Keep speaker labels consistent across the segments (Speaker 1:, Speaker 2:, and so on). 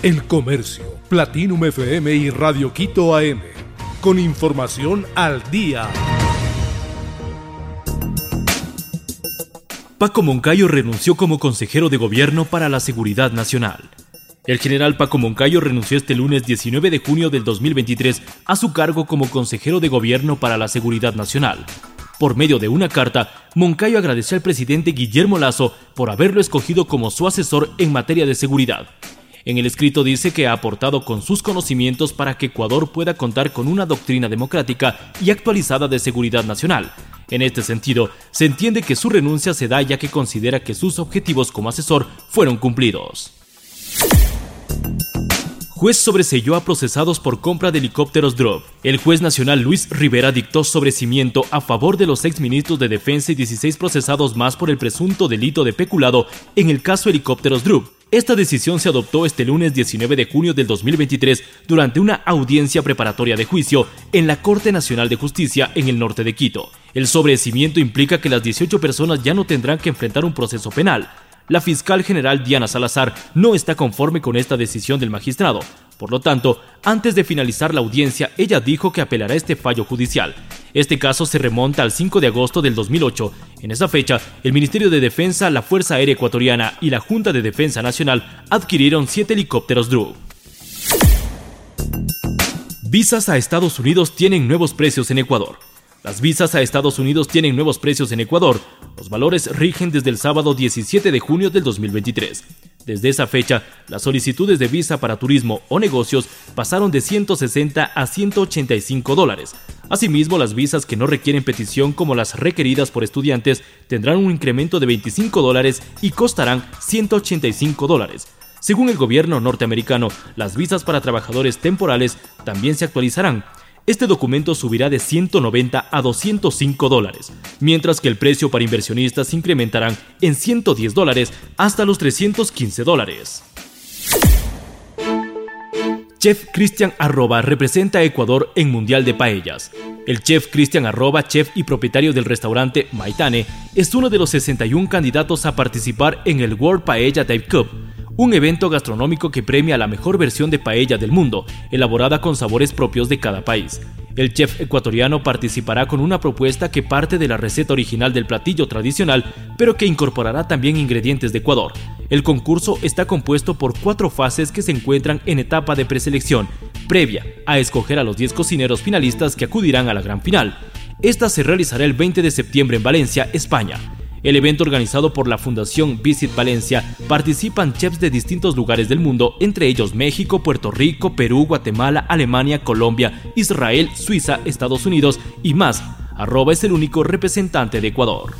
Speaker 1: El Comercio, Platinum FM y Radio Quito AM. Con información al día.
Speaker 2: Paco Moncayo renunció como consejero de gobierno para la seguridad nacional. El general Paco Moncayo renunció este lunes 19 de junio del 2023 a su cargo como consejero de gobierno para la seguridad nacional. Por medio de una carta, Moncayo agradeció al presidente Guillermo Lazo por haberlo escogido como su asesor en materia de seguridad. En el escrito dice que ha aportado con sus conocimientos para que Ecuador pueda contar con una doctrina democrática y actualizada de seguridad nacional. En este sentido, se entiende que su renuncia se da ya que considera que sus objetivos como asesor fueron cumplidos. Juez sobreselló a procesados por compra de helicópteros Drop. El juez nacional Luis Rivera dictó sobrecimiento a favor de los exministros de Defensa y 16 procesados más por el presunto delito de peculado en el caso helicópteros Drop. Esta decisión se adoptó este lunes 19 de junio del 2023 durante una audiencia preparatoria de juicio en la Corte Nacional de Justicia en el norte de Quito. El sobrecimiento implica que las 18 personas ya no tendrán que enfrentar un proceso penal. La fiscal general Diana Salazar no está conforme con esta decisión del magistrado, por lo tanto, antes de finalizar la audiencia, ella dijo que apelará este fallo judicial. Este caso se remonta al 5 de agosto del 2008. En esa fecha, el Ministerio de Defensa, la Fuerza Aérea Ecuatoriana y la Junta de Defensa Nacional adquirieron siete helicópteros Drew. Visas a Estados Unidos tienen nuevos precios en Ecuador. Las visas a Estados Unidos tienen nuevos precios en Ecuador. Los valores rigen desde el sábado 17 de junio del 2023. Desde esa fecha, las solicitudes de visa para turismo o negocios pasaron de 160 a 185 dólares. Asimismo, las visas que no requieren petición como las requeridas por estudiantes tendrán un incremento de 25 dólares y costarán 185 dólares. Según el gobierno norteamericano, las visas para trabajadores temporales también se actualizarán este documento subirá de 190 a 205 dólares, mientras que el precio para inversionistas incrementarán en 110 dólares hasta los 315 dólares. Chef Cristian Arroba representa a Ecuador en Mundial de Paellas. El chef Cristian Arroba, chef y propietario del restaurante Maitane, es uno de los 61 candidatos a participar en el World Paella Dive Cup, un evento gastronómico que premia la mejor versión de paella del mundo, elaborada con sabores propios de cada país. El chef ecuatoriano participará con una propuesta que parte de la receta original del platillo tradicional, pero que incorporará también ingredientes de Ecuador. El concurso está compuesto por cuatro fases que se encuentran en etapa de preselección, previa a escoger a los 10 cocineros finalistas que acudirán a la gran final. Esta se realizará el 20 de septiembre en Valencia, España. El evento organizado por la Fundación Visit Valencia participan chefs de distintos lugares del mundo, entre ellos México, Puerto Rico, Perú, Guatemala, Alemania, Colombia, Israel, Suiza, Estados Unidos y más. Arroba es el único representante de Ecuador.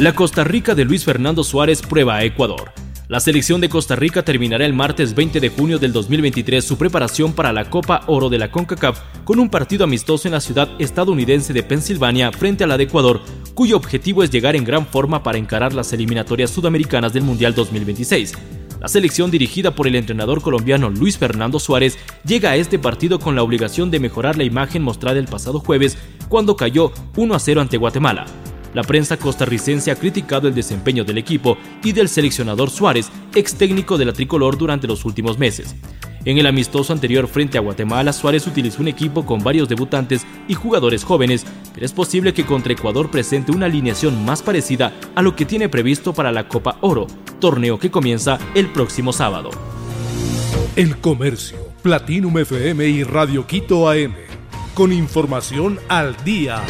Speaker 2: La Costa Rica de Luis Fernando Suárez prueba a Ecuador. La selección de Costa Rica terminará el martes 20 de junio del 2023 su preparación para la Copa Oro de la CONCACAF con un partido amistoso en la ciudad estadounidense de Pensilvania frente a la de Ecuador, cuyo objetivo es llegar en gran forma para encarar las eliminatorias sudamericanas del Mundial 2026. La selección dirigida por el entrenador colombiano Luis Fernando Suárez llega a este partido con la obligación de mejorar la imagen mostrada el pasado jueves cuando cayó 1 a 0 ante Guatemala. La prensa costarricense ha criticado el desempeño del equipo y del seleccionador Suárez, ex técnico de la tricolor durante los últimos meses. En el amistoso anterior frente a Guatemala, Suárez utilizó un equipo con varios debutantes y jugadores jóvenes, pero es posible que contra Ecuador presente una alineación más parecida a lo que tiene previsto para la Copa Oro, torneo que comienza el próximo sábado.
Speaker 1: El Comercio, Platinum FM y Radio Quito AM, con información al día.